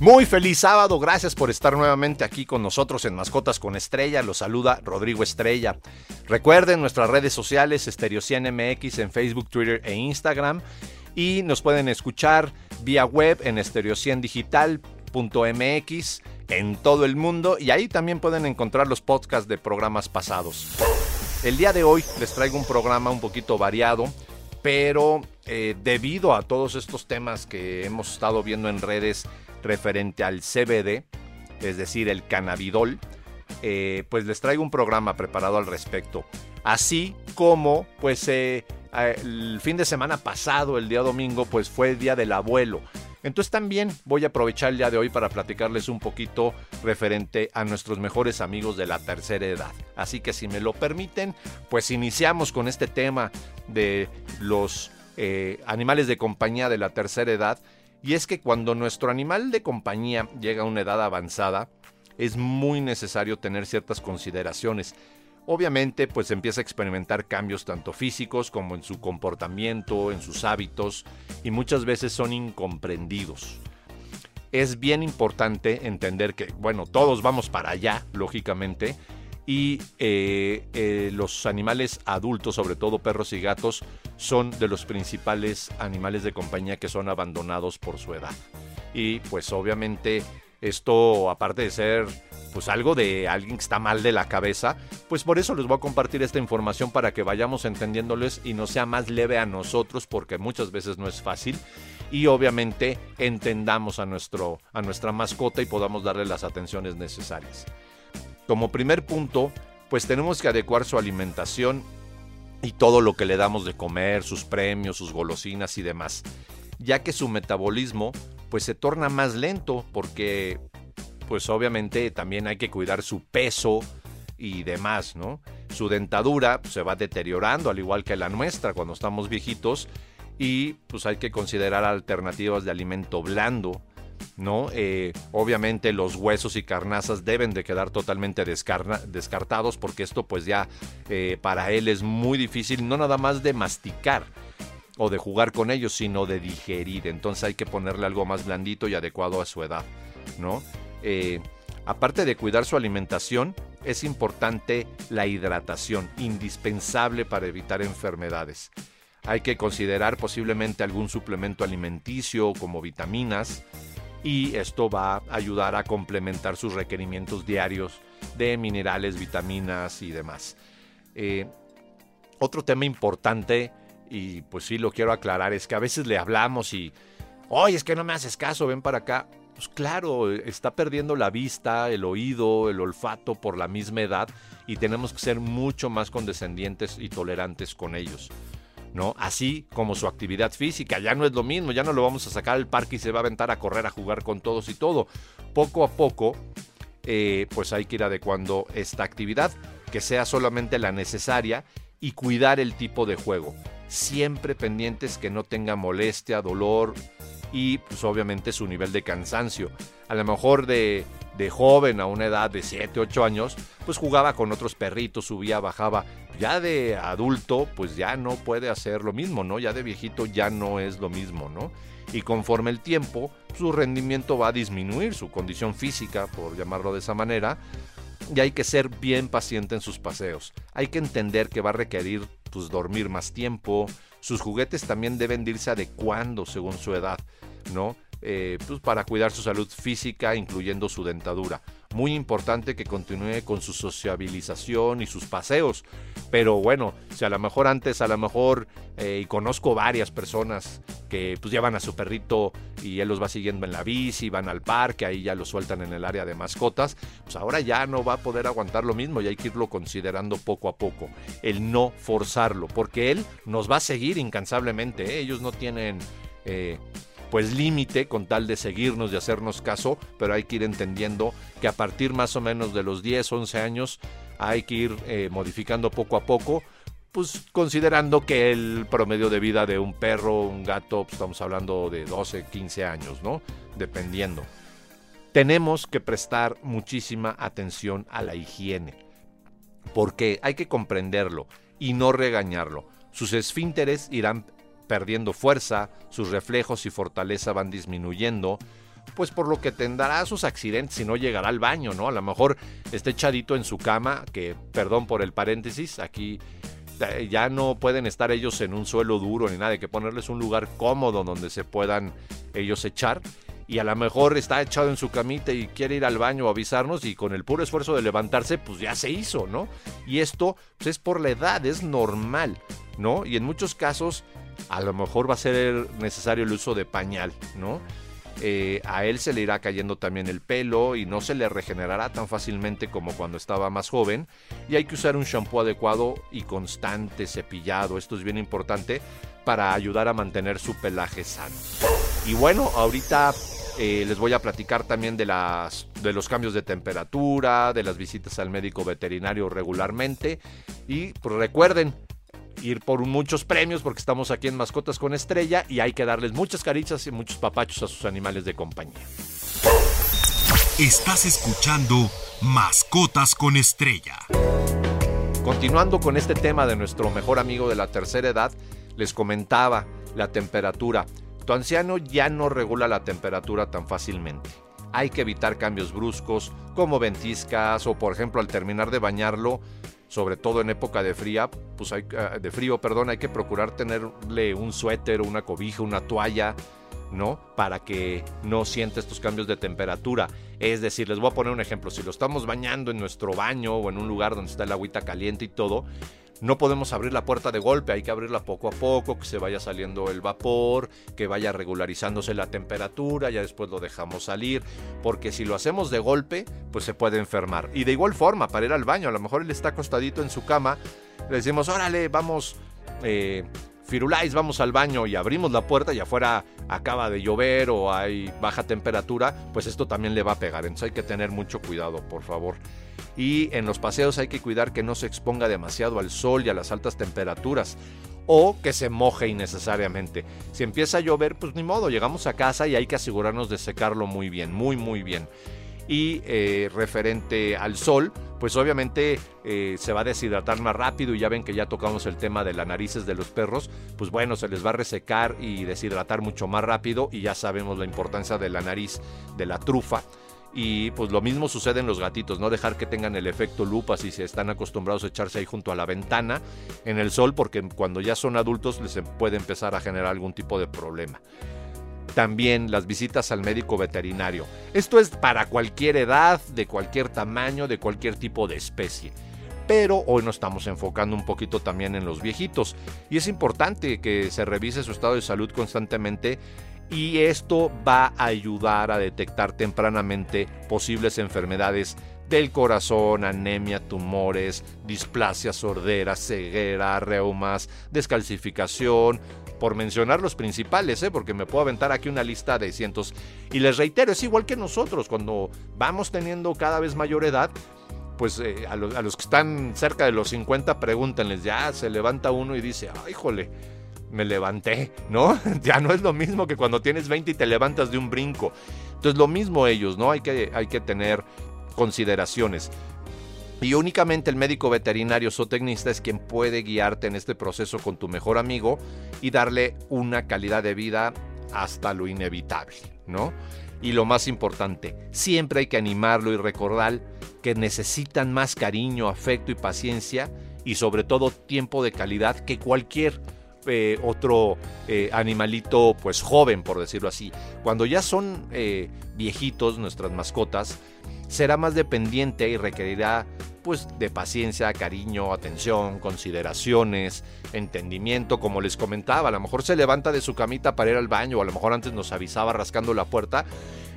Muy feliz sábado, gracias por estar nuevamente aquí con nosotros en Mascotas con Estrella. Los saluda Rodrigo Estrella. Recuerden nuestras redes sociales, Estereo MX en Facebook, Twitter e Instagram. Y nos pueden escuchar vía web en estereociendigital.mx en todo el mundo. Y ahí también pueden encontrar los podcasts de programas pasados. El día de hoy les traigo un programa un poquito variado, pero eh, debido a todos estos temas que hemos estado viendo en redes, referente al CBD, es decir, el cannabidol, eh, pues les traigo un programa preparado al respecto. Así como, pues, eh, el fin de semana pasado, el día domingo, pues fue el Día del Abuelo. Entonces también voy a aprovechar el día de hoy para platicarles un poquito referente a nuestros mejores amigos de la tercera edad. Así que si me lo permiten, pues iniciamos con este tema de los eh, animales de compañía de la tercera edad y es que cuando nuestro animal de compañía llega a una edad avanzada, es muy necesario tener ciertas consideraciones. Obviamente, pues empieza a experimentar cambios tanto físicos como en su comportamiento, en sus hábitos, y muchas veces son incomprendidos. Es bien importante entender que, bueno, todos vamos para allá, lógicamente, y eh, eh, los animales adultos, sobre todo perros y gatos, son de los principales animales de compañía que son abandonados por su edad. Y pues obviamente esto, aparte de ser pues algo de alguien que está mal de la cabeza, pues por eso les voy a compartir esta información para que vayamos entendiéndoles y no sea más leve a nosotros porque muchas veces no es fácil y obviamente entendamos a, nuestro, a nuestra mascota y podamos darle las atenciones necesarias. Como primer punto, pues tenemos que adecuar su alimentación y todo lo que le damos de comer, sus premios, sus golosinas y demás, ya que su metabolismo pues se torna más lento porque pues obviamente también hay que cuidar su peso y demás, ¿no? Su dentadura pues, se va deteriorando al igual que la nuestra cuando estamos viejitos y pues hay que considerar alternativas de alimento blando Eh, obviamente los huesos y carnazas deben de quedar totalmente descartados porque esto pues ya eh, para él es muy difícil, no nada más de masticar o de jugar con ellos, sino de digerir. Entonces hay que ponerle algo más blandito y adecuado a su edad. Eh, aparte de cuidar su alimentación, es importante la hidratación, indispensable para evitar enfermedades. Hay que considerar posiblemente algún suplemento alimenticio como vitaminas, y esto va a ayudar a complementar sus requerimientos diarios de minerales, vitaminas y demás. Eh, otro tema importante, y pues sí lo quiero aclarar, es que a veces le hablamos y, oye, es que no me haces caso, ven para acá. Pues claro, está perdiendo la vista, el oído, el olfato por la misma edad y tenemos que ser mucho más condescendientes y tolerantes con ellos. ¿No? Así como su actividad física, ya no es lo mismo, ya no lo vamos a sacar al parque y se va a aventar a correr, a jugar con todos y todo. Poco a poco, eh, pues hay que ir adecuando esta actividad, que sea solamente la necesaria y cuidar el tipo de juego. Siempre pendientes que no tenga molestia, dolor y pues obviamente su nivel de cansancio. A lo mejor de, de joven a una edad de 7, 8 años, pues jugaba con otros perritos, subía, bajaba, ya de adulto, pues ya no puede hacer lo mismo, ¿no? Ya de viejito ya no es lo mismo, ¿no? Y conforme el tiempo, su rendimiento va a disminuir, su condición física, por llamarlo de esa manera, y hay que ser bien paciente en sus paseos. Hay que entender que va a requerir pues dormir más tiempo, sus juguetes también deben de irse adecuando según su edad, ¿no? Eh, pues para cuidar su salud física, incluyendo su dentadura. Muy importante que continúe con su sociabilización y sus paseos. Pero bueno, si a lo mejor antes, a lo mejor, eh, y conozco varias personas que pues llevan a su perrito y él los va siguiendo en la bici, van al parque, ahí ya lo sueltan en el área de mascotas, pues ahora ya no va a poder aguantar lo mismo y hay que irlo considerando poco a poco, el no forzarlo, porque él nos va a seguir incansablemente, ¿eh? ellos no tienen... pues límite con tal de seguirnos, y hacernos caso, pero hay que ir entendiendo que a partir más o menos de los 10, 11 años hay que ir eh, modificando poco a poco pues considerando que el promedio de vida de un perro, un gato, pues, estamos hablando de 12, 15 años, ¿no? Dependiendo. Tenemos que prestar muchísima atención a la higiene, porque hay que comprenderlo y no regañarlo. Sus esfínteres irán perdiendo fuerza, sus reflejos y fortaleza van disminuyendo, pues por lo que tendrá sus accidentes y no llegará al baño, ¿no? A lo mejor esté echadito en su cama, que perdón por el paréntesis, aquí eh, ya no pueden estar ellos en un suelo duro ni nada, hay que ponerles un lugar cómodo donde se puedan ellos echar. Y a lo mejor está echado en su camita y quiere ir al baño a avisarnos y con el puro esfuerzo de levantarse, pues ya se hizo, ¿no? Y esto pues, es por la edad, es normal, ¿no? Y en muchos casos a lo mejor va a ser necesario el uso de pañal, ¿no? Eh, a él se le irá cayendo también el pelo y no se le regenerará tan fácilmente como cuando estaba más joven. Y hay que usar un shampoo adecuado y constante cepillado. Esto es bien importante para ayudar a mantener su pelaje sano. Y bueno, ahorita eh, les voy a platicar también de, las, de los cambios de temperatura, de las visitas al médico veterinario regularmente. Y pues recuerden, ir por muchos premios porque estamos aquí en Mascotas con Estrella y hay que darles muchas caricias y muchos papachos a sus animales de compañía. Estás escuchando Mascotas con Estrella. Continuando con este tema de nuestro mejor amigo de la tercera edad, les comentaba la temperatura. Tu anciano ya no regula la temperatura tan fácilmente. Hay que evitar cambios bruscos como ventiscas o por ejemplo al terminar de bañarlo sobre todo en época de fría, pues hay, ah, de frío, perdón, hay que procurar tenerle un suéter, una cobija, una toalla, ¿no? Para que no sienta estos cambios de temperatura. Es decir, les voy a poner un ejemplo, si lo estamos bañando en nuestro baño o en un lugar donde está el agüita caliente y todo, no podemos abrir la puerta de golpe, hay que abrirla poco a poco, que se vaya saliendo el vapor, que vaya regularizándose la temperatura, ya después lo dejamos salir, porque si lo hacemos de golpe, pues se puede enfermar. Y de igual forma, para ir al baño, a lo mejor él está acostadito en su cama, le decimos, órale, vamos, eh, Firulais, vamos al baño y abrimos la puerta y afuera acaba de llover o hay baja temperatura, pues esto también le va a pegar. Entonces hay que tener mucho cuidado, por favor. Y en los paseos hay que cuidar que no se exponga demasiado al sol y a las altas temperaturas o que se moje innecesariamente. Si empieza a llover, pues ni modo, llegamos a casa y hay que asegurarnos de secarlo muy bien, muy muy bien y eh, referente al sol, pues obviamente eh, se va a deshidratar más rápido y ya ven que ya tocamos el tema de las narices de los perros, pues bueno, se les va a resecar y deshidratar mucho más rápido y ya sabemos la importancia de la nariz de la trufa. Y pues lo mismo sucede en los gatitos, no dejar que tengan el efecto lupa si se están acostumbrados a echarse ahí junto a la ventana en el sol, porque cuando ya son adultos les puede empezar a generar algún tipo de problema también las visitas al médico veterinario. Esto es para cualquier edad, de cualquier tamaño, de cualquier tipo de especie. Pero hoy nos estamos enfocando un poquito también en los viejitos. Y es importante que se revise su estado de salud constantemente y esto va a ayudar a detectar tempranamente posibles enfermedades del corazón, anemia, tumores, displasia, sordera, ceguera, reumas, descalcificación, por mencionar los principales, ¿eh? porque me puedo aventar aquí una lista de cientos. Y les reitero, es igual que nosotros, cuando vamos teniendo cada vez mayor edad, pues eh, a, los que están cerca de los 50, pregúntenles, ya se levanta uno y dice, ay, jole, me levanté, ¿no? ya no es lo mismo que cuando tienes 20 y te levantas de un brinco. Entonces lo mismo ellos, ¿no? Hay que, hay que tener consideraciones. Y únicamente el médico veterinario zootecnista es quien puede guiarte en este proceso con tu mejor amigo y darle una calidad de vida hasta lo inevitable, ¿no? Y lo más importante, siempre hay que animarlo y recordar que necesitan más cariño, afecto y paciencia y sobre todo tiempo de calidad que cualquier eh, otro eh, animalito pues joven, por decirlo así. Cuando ya son eh, viejitos nuestras mascotas, será más dependiente y requerirá pues de paciencia, cariño, atención, consideraciones, entendimiento, como les comentaba, a lo mejor se levanta de su camita para ir al baño, o a lo mejor antes nos avisaba rascando la puerta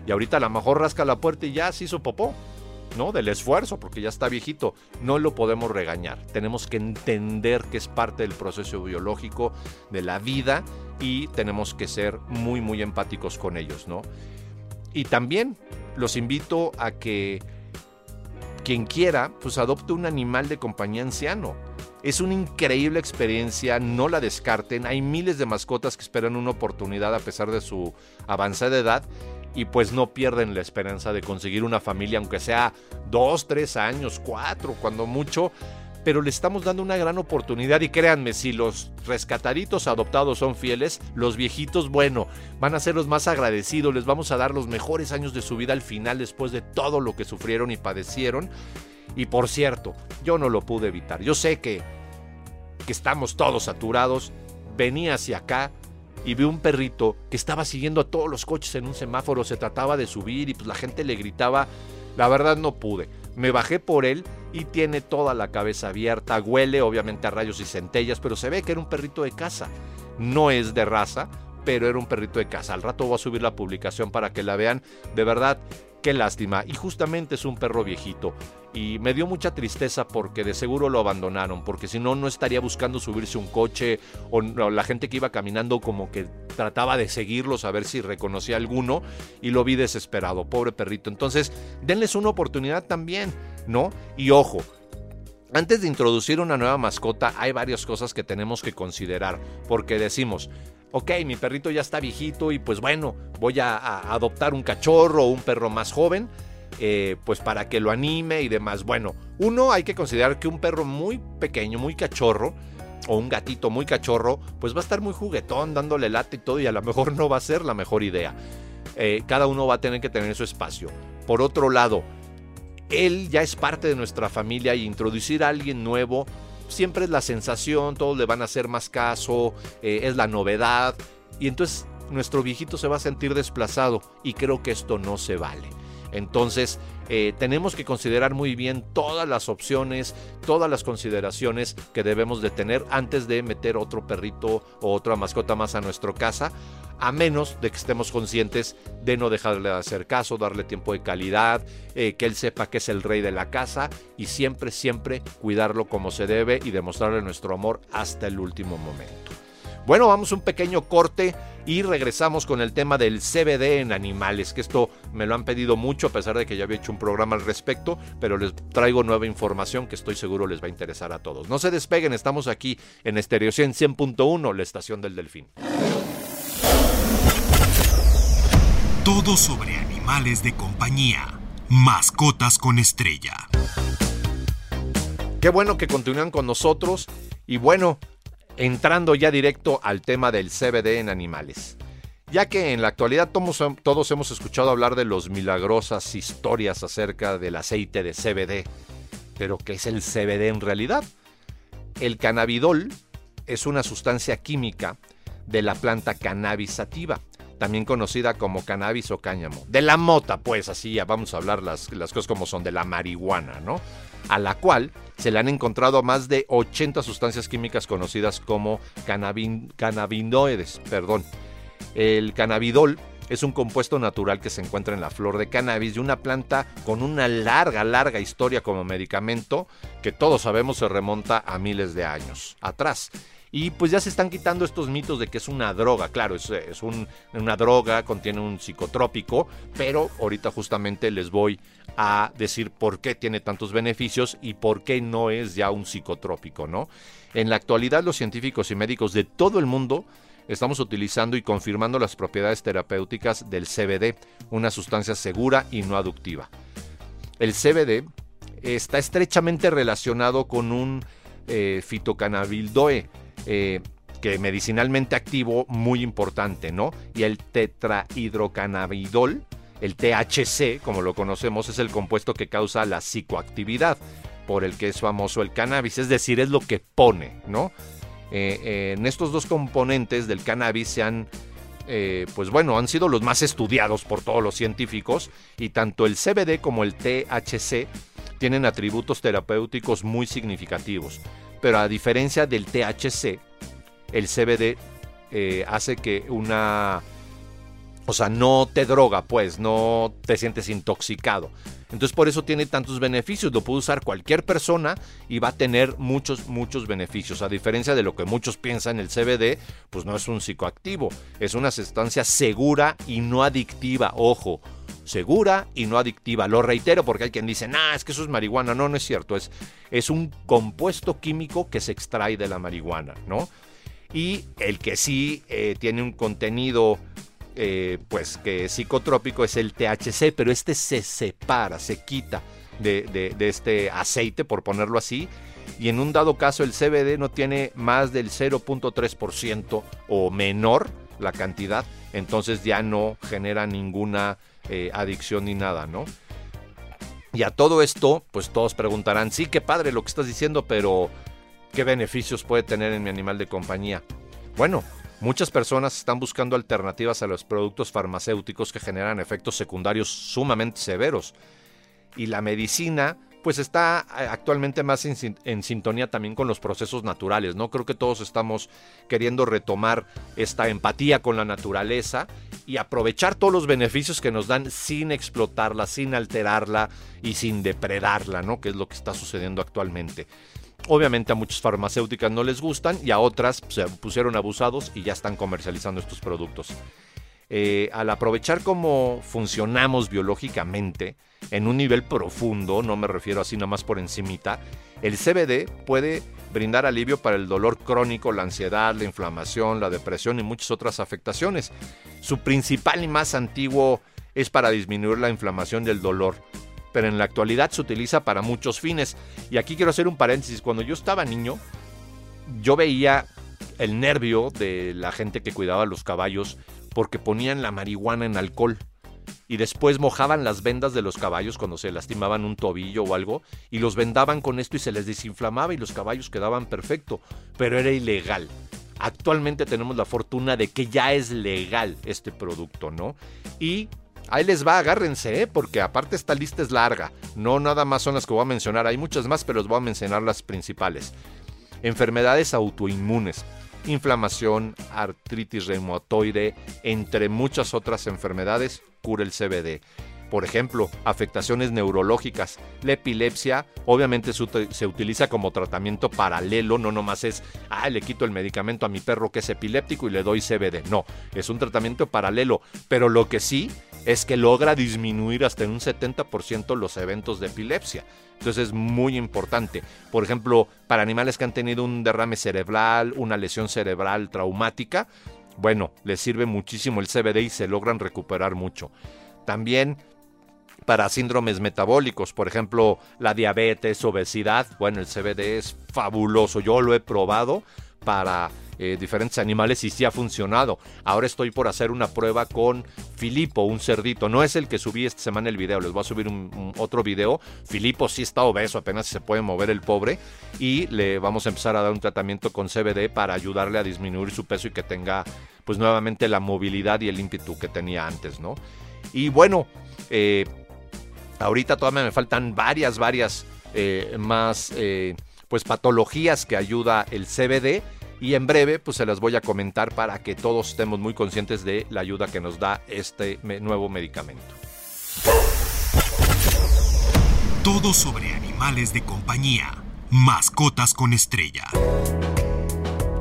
y ahorita a lo mejor rasca la puerta y ya se hizo popó. ¿no? Del esfuerzo, porque ya está viejito. No lo podemos regañar. Tenemos que entender que es parte del proceso biológico de la vida y tenemos que ser muy, muy empáticos con ellos, ¿no? Y también los invito a que quien quiera, pues adopte un animal de compañía anciano. Es una increíble experiencia, no la descarten. Hay miles de mascotas que esperan una oportunidad a pesar de su avanzada edad y pues no pierden la esperanza de conseguir una familia, aunque sea dos, tres años, cuatro, cuando mucho. Pero le estamos dando una gran oportunidad y créanme, si los rescataditos adoptados son fieles, los viejitos, bueno, van a ser los más agradecidos, les vamos a dar los mejores años de su vida al final después de todo lo que sufrieron y padecieron. Y por cierto, yo no lo pude evitar. Yo sé que, que estamos todos saturados. Venía hacia acá y vi un perrito que estaba siguiendo a todos los coches en un semáforo. Se trataba de subir y pues la gente le gritaba. La verdad no pude. Me bajé por él y tiene toda la cabeza abierta. Huele obviamente a rayos y centellas, pero se ve que era un perrito de casa. No es de raza, pero era un perrito de casa. Al rato voy a subir la publicación para que la vean. De verdad, qué lástima. Y justamente es un perro viejito y me dio mucha tristeza porque de seguro lo abandonaron, porque si no, no estaría buscando subirse un coche o, la gente que iba caminando como que trataba de seguirlos a ver si reconocía alguno y lo vi desesperado, pobre perrito. Entonces, denles una oportunidad también, ¿no? Y ojo, antes de introducir una nueva mascota, hay varias cosas que tenemos que considerar, porque decimos, ok, mi perrito ya está viejito y pues bueno, voy a, adoptar un cachorro o un perro más joven eh, pues para que lo anime y demás. Bueno, uno hay que considerar que un perro muy pequeño, muy cachorro, o un gatito muy cachorro, pues va a estar muy juguetón, dándole lata y todo, y a lo mejor no va a ser la mejor idea. Eh, cada uno va a tener que tener su espacio. Por otro lado, él ya es parte de nuestra familia y introducir a alguien nuevo siempre es la sensación, todos le van a hacer más caso, eh, es la novedad, y entonces nuestro viejito se va a sentir desplazado y creo que esto no se vale. Entonces, eh, tenemos que considerar muy bien todas las opciones, todas las consideraciones que debemos de tener antes de meter otro perrito o otra mascota más a nuestra casa, a menos de que estemos conscientes de no dejarle de hacer caso, darle tiempo de calidad, eh, que él sepa que es el rey de la casa y siempre, siempre cuidarlo como se debe y demostrarle nuestro amor hasta el último momento. Bueno, vamos a un pequeño corte y regresamos con el tema del CBD en animales, que esto me lo han pedido mucho a pesar de que ya había hecho un programa al respecto, pero les traigo nueva información que estoy seguro les va a interesar a todos. No se despeguen, estamos aquí en Estereo 100.1, la estación del Delfín. Todo sobre animales de compañía. Mascotas con estrella. Qué bueno que continúan con nosotros y bueno, entrando ya directo al tema del CBD en animales. Ya que en la actualidad todos, hemos escuchado hablar de las milagrosas historias acerca del aceite de CBD. Pero ¿qué es el CBD en realidad? El cannabidol es una sustancia química de la planta cannabis sativa, también conocida como cannabis o cáñamo. De la mota, pues así ya vamos a hablar las, las cosas como son, de la marihuana, ¿no? A la cual se le han encontrado más de 80 sustancias químicas conocidas como cannabinoides. Perdón. El cannabidol es un compuesto natural que se encuentra en la flor de cannabis de una planta con una larga, larga historia como medicamento que todos sabemos se remonta a miles de años atrás. Y pues ya se están quitando estos mitos de que es una droga. Claro, es, una droga, contiene un psicotrópico, pero ahorita justamente les voy a decir por qué tiene tantos beneficios y por qué no es ya un psicotrópico, ¿no? En la actualidad los científicos y médicos de todo el mundo estamos utilizando y confirmando las propiedades terapéuticas del CBD, una sustancia segura y no adictiva. El CBD está estrechamente relacionado con un eh, fitocannabidoe, eh, que medicinalmente activo muy importante, ¿no? Y el tetrahidrocannabidol, el THC, como lo conocemos, es el compuesto que causa la psicoactividad, por el que es famoso el cannabis, es decir, es lo que pone, ¿no? Eh, en estos dos componentes del cannabis se han, eh, pues bueno, han sido los más estudiados por todos los científicos y tanto el CBD como el THC tienen atributos terapéuticos muy significativos pero a diferencia del THC, el CBD eh, hace que una... O sea, no te droga, pues, no te sientes intoxicado. Entonces por eso tiene tantos beneficios. Lo puede usar cualquier persona y va a tener muchos, muchos beneficios. A diferencia de lo que muchos piensan, el CBD, pues no es un psicoactivo. Es una sustancia segura y no adictiva. Ojo, segura y no adictiva. Lo reitero porque hay quien dice, nah, es que eso es marihuana. No, no es cierto. Es, es un compuesto químico que se extrae de la marihuana, ¿no? Y el que sí eh, tiene un contenido eh, pues que es psicotrópico es el THC, pero este se separa, se quita de, este aceite, por ponerlo así, y en un dado caso el CBD no tiene más del 0.3% o menor la cantidad, entonces ya no genera ninguna eh, adicción ni nada, ¿no? Y a todo esto, pues todos preguntarán, sí, qué padre lo que estás diciendo, pero ¿qué beneficios puede tener en mi animal de compañía? Bueno, Muchas personas están buscando alternativas a los productos farmacéuticos que generan efectos secundarios sumamente severos. Y la medicina pues está eh, actualmente más en, sintonía también con los procesos naturales, ¿no? Creo que todos estamos queriendo retomar esta empatía con la naturaleza y aprovechar todos los beneficios que nos dan sin explotarla, sin alterarla y sin depredarla, ¿no? Que es lo que está sucediendo actualmente. Obviamente a muchas farmacéuticas no les gustan y a otras se pusieron abusados y ya están comercializando estos productos. Eh, al aprovechar cómo funcionamos biológicamente en un nivel profundo, no me refiero así nada más por encimita, el CBD puede brindar alivio para el dolor crónico, la ansiedad, la inflamación, la depresión y muchas otras afectaciones. Su principal y más antiguo es para disminuir la inflamación del dolor pero en la actualidad se utiliza para muchos fines. Y aquí quiero hacer un paréntesis. Cuando yo estaba niño, yo veía el nervio de la gente que cuidaba los caballos porque ponían la marihuana en alcohol y después mojaban las vendas de los caballos cuando se lastimaban un tobillo o algo y los vendaban con esto y se les desinflamaba y los caballos quedaban perfecto, pero era ilegal. Actualmente tenemos la fortuna de que ya es legal este producto, ¿no? Y Ahí les va, agárrense, ¿eh? porque aparte esta lista es larga. No nada más son las que voy a mencionar, hay muchas más, pero os voy a mencionar las principales. Enfermedades autoinmunes, inflamación, artritis reumatoide, entre muchas otras enfermedades, cura el CBD. Por ejemplo, afectaciones neurológicas. La epilepsia obviamente se utiliza como tratamiento paralelo, no nomás es, ah, le quito el medicamento a mi perro que es epiléptico y le doy CBD. No, es un tratamiento paralelo. Pero lo que sí es que logra disminuir hasta un 70% los eventos de epilepsia. Entonces es muy importante. Por ejemplo, para animales que han tenido un derrame cerebral, una lesión cerebral traumática, bueno, les sirve muchísimo el CBD y se logran recuperar mucho. También para síndromes metabólicos, por ejemplo, la diabetes, obesidad, bueno, el CBD es fabuloso. Yo lo he probado para eh, diferentes animales y sí ha funcionado. Ahora estoy por hacer una prueba con Filipo, un cerdito. No es el que subí esta semana el video, les voy a subir un, otro video. Filipo sí está obeso, apenas se puede mover el pobre. Y le vamos a empezar a dar un tratamiento con CBD para ayudarle a disminuir su peso y que tenga pues nuevamente la movilidad y el ímpetu que tenía antes, ¿no? Y bueno, eh, ahorita todavía me faltan varias, varias eh, más pues patologías que ayuda el CBD y en breve pues se las voy a comentar para que todos estemos muy conscientes de la ayuda que nos da este nuevo medicamento. Todo sobre animales de compañía, mascotas con estrella.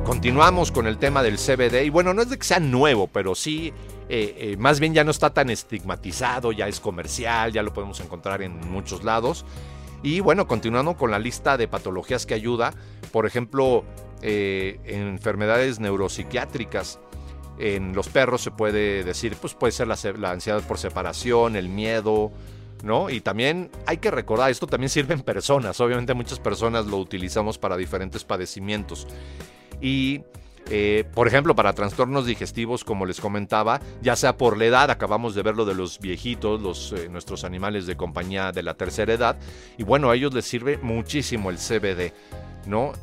Continuamos con el tema del CBD y bueno, no es de que sea nuevo, pero sí, eh, eh, más bien ya no está tan estigmatizado, ya es comercial, ya lo podemos encontrar en muchos lados. Y bueno, continuando con la lista de patologías que ayuda, por ejemplo, eh, enfermedades neuropsiquiátricas. En los perros se puede decir, pues puede ser la, ansiedad por separación, el miedo, ¿no? Y también hay que recordar, esto también sirve en personas, obviamente muchas personas lo utilizamos para diferentes padecimientos. Y eh, por ejemplo, para trastornos digestivos, como les comentaba, ya sea por la edad, acabamos de ver lo de los viejitos, los, eh, nuestros animales de compañía de la tercera edad, y bueno, a ellos les sirve muchísimo el CBD, ¿no?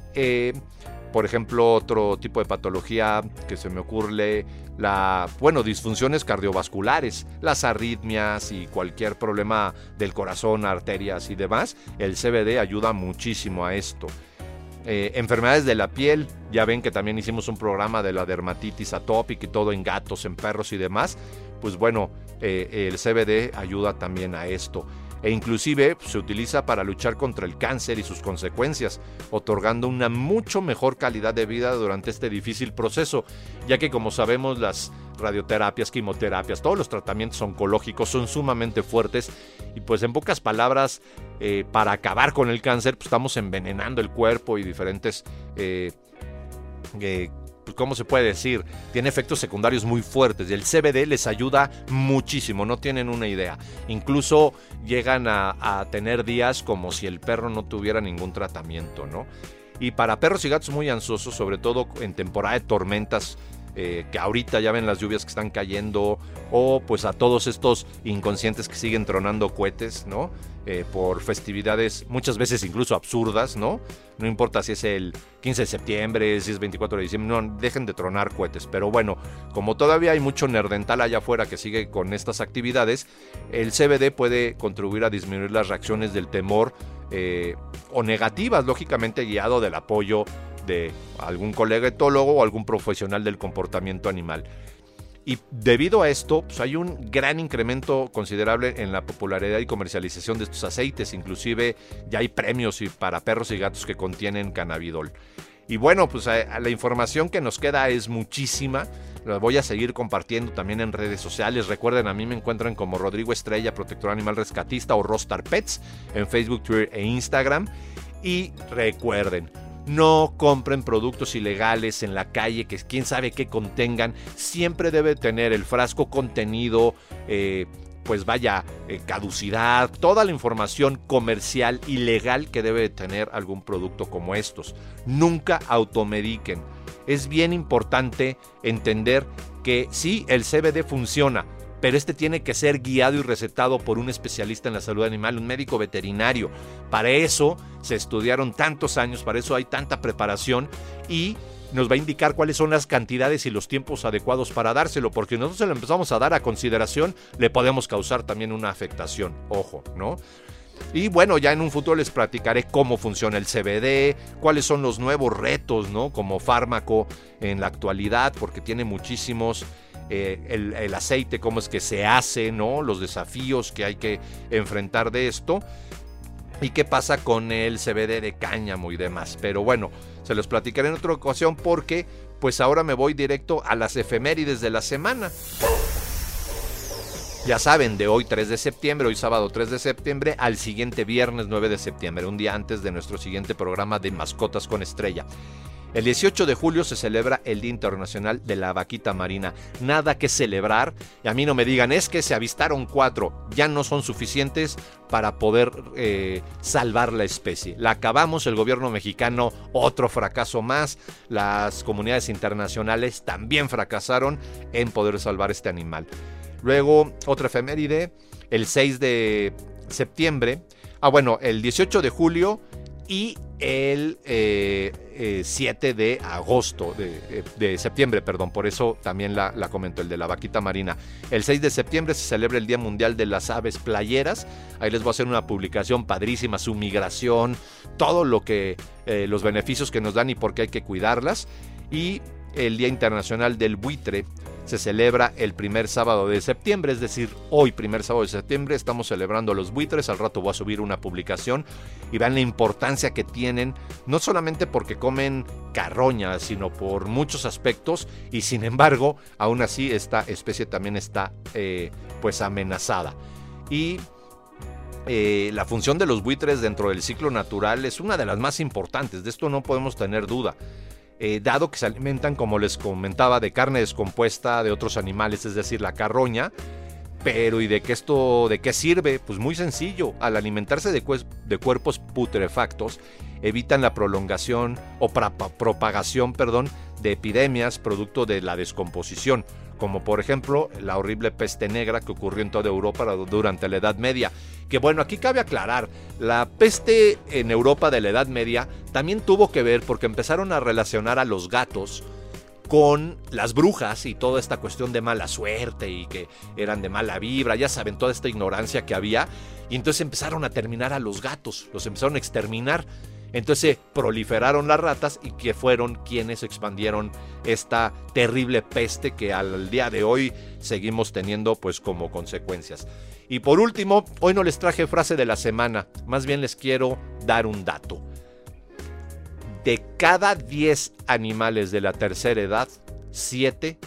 por ejemplo, otro tipo de patología que se me ocurre, la, bueno, disfunciones cardiovasculares, las arritmias y cualquier problema del corazón, arterias y demás, el CBD ayuda muchísimo a esto. Eh, enfermedades de la piel, ya ven que también hicimos un programa de la dermatitis atópica y todo en gatos, en perros y demás, pues bueno, eh, el CBD ayuda también a esto e inclusive se utiliza para luchar contra el cáncer y sus consecuencias, otorgando una mucho mejor calidad de vida durante este difícil proceso, ya que como sabemos las, radioterapias, quimioterapias, todos los tratamientos oncológicos son sumamente fuertes y pues en pocas palabras, eh, para acabar con el cáncer, pues estamos envenenando el cuerpo y diferentes... Eh, eh, ¿cómo se puede decir? Tiene efectos secundarios muy fuertes y el CBD les ayuda muchísimo, no tienen una idea. Incluso llegan a, a, tener días como si el perro no tuviera ningún tratamiento, ¿no? Y para perros y gatos muy ansiosos, sobre todo en temporada de tormentas, eh, que ahorita ya ven las lluvias que están cayendo, o pues a todos estos inconscientes que siguen tronando cohetes, ¿no? Eh, por festividades muchas veces incluso absurdas, ¿no? No importa si es el 15 de septiembre, si es 24 de diciembre, no, dejen de tronar cohetes. Pero bueno, como todavía hay mucho nerdental allá afuera que sigue con estas actividades, el CBD puede contribuir a disminuir las reacciones del temor eh, o negativas, lógicamente guiado del apoyo de algún colega etólogo o algún profesional del comportamiento animal. Y debido a esto, pues hay un gran incremento considerable en la popularidad y comercialización de estos aceites. Inclusive ya hay premios para perros y gatos que contienen cannabidol. Y bueno, pues la información que nos queda es muchísima. La voy a seguir compartiendo también en redes sociales. Recuerden, a mí me encuentran como Rodrigo Estrella, protector animal rescatista o Rostar Pets en Facebook, Twitter e Instagram. Y recuerden, no compren productos ilegales en la calle que quién sabe qué contengan. Siempre debe tener el frasco contenido, eh, pues vaya, eh, caducidad, toda la información comercial y legal que debe tener algún producto como estos. Nunca automediquen. Es bien importante entender que sí, el CBD funciona, pero este tiene que ser guiado y recetado por un especialista en la salud animal, un médico veterinario. Para eso se estudiaron tantos años, para eso hay tanta preparación y nos va a indicar cuáles son las cantidades y los tiempos adecuados para dárselo, porque nosotros se lo empezamos a dar a consideración, le podemos causar también una afectación, ojo, ¿no? Y bueno, ya en un futuro les platicaré cómo funciona el CBD, cuáles son los nuevos retos, ¿no? Como fármaco en la actualidad, porque tiene muchísimos eh, el, aceite, cómo es que se hace, ¿no? Los desafíos que hay que enfrentar de esto. Y qué pasa con el CBD de cáñamo y demás. Pero bueno, se los platicaré en otra ocasión porque pues ahora me voy directo a las efemérides de la semana. Ya saben, de hoy 3 de septiembre, hoy sábado 3 de septiembre, al siguiente viernes 9 de septiembre, un día antes de nuestro siguiente programa de Mascotas con Estrella. El 18 de julio se celebra el Día Internacional de la Vaquita Marina. Nada que celebrar. Y a mí no me digan, es que se avistaron cuatro. Ya no son suficientes para poder eh, salvar la especie. La acabamos, el gobierno mexicano, otro fracaso más. Las comunidades internacionales también fracasaron en poder salvar este animal. Luego, otra efeméride, el 6 de septiembre. Ah, bueno, el 18 de julio y el 7 eh, eh, de agosto, eh, de, septiembre, perdón, por eso también la, la, comento, el de la vaquita marina. El 6 de septiembre se celebra el Día Mundial de las Aves Playeras. Ahí les voy a hacer una publicación padrísima, su migración, todo lo que, los beneficios que nos dan y por qué hay que cuidarlas. Y el Día Internacional del Buitre se celebra el primer sábado de septiembre, es decir, hoy primer sábado de septiembre estamos celebrando los buitres, al rato voy a subir una publicación y vean la importancia que tienen, no solamente porque comen carroña, sino por muchos aspectos y sin embargo, aún así esta especie también está eh, pues amenazada. Y eh, la función de los buitres dentro del ciclo natural es una de las más importantes, de esto no podemos tener duda. Eh, dado que se alimentan, como les comentaba, de carne descompuesta de otros animales, es decir, la carroña. Pero ¿y de qué esto, de qué sirve? Pues muy sencillo, al alimentarse de, de cuerpos putrefactos, evitan la prolongación o propagación, perdón, de epidemias producto de la descomposición, como por ejemplo la horrible peste negra que ocurrió en toda Europa durante la Edad Media que bueno, aquí cabe aclarar, la peste en Europa de la Edad Media también tuvo que ver porque empezaron a relacionar a los gatos con las brujas y toda esta cuestión de mala suerte y que eran de mala vibra, ya saben, toda esta ignorancia que había. Y entonces empezaron a terminar a los gatos, los empezaron a exterminar. Entonces proliferaron las ratas y que fueron quienes expandieron esta terrible peste que al día de hoy seguimos teniendo pues como consecuencias. Y por último, hoy no les traje frase de la semana, más bien les quiero dar un dato. De cada 10 animales de la tercera edad, 7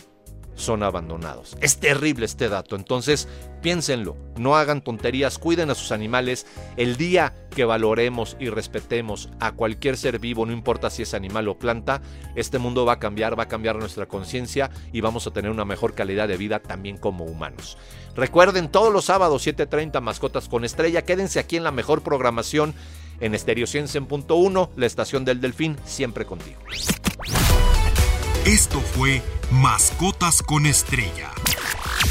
son abandonados. Es terrible este dato, entonces piénsenlo, no hagan tonterías, cuiden a sus animales. El día que valoremos y respetemos a cualquier ser vivo, no importa si es animal o planta, este mundo va a cambiar, va a cambiar nuestra conciencia y vamos a tener una mejor calidad de vida también como humanos. Recuerden, todos los sábados 7.30 Mascotas con Estrella, quédense aquí en la mejor programación en Estéreo 100.1, la estación del Delfín, siempre contigo. Esto fue Mascotas con Estrella.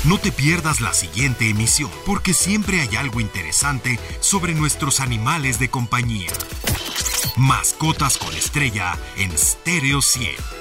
No te pierdas la siguiente emisión, porque siempre hay algo interesante sobre nuestros animales de compañía. Mascotas con Estrella en Stereo 100.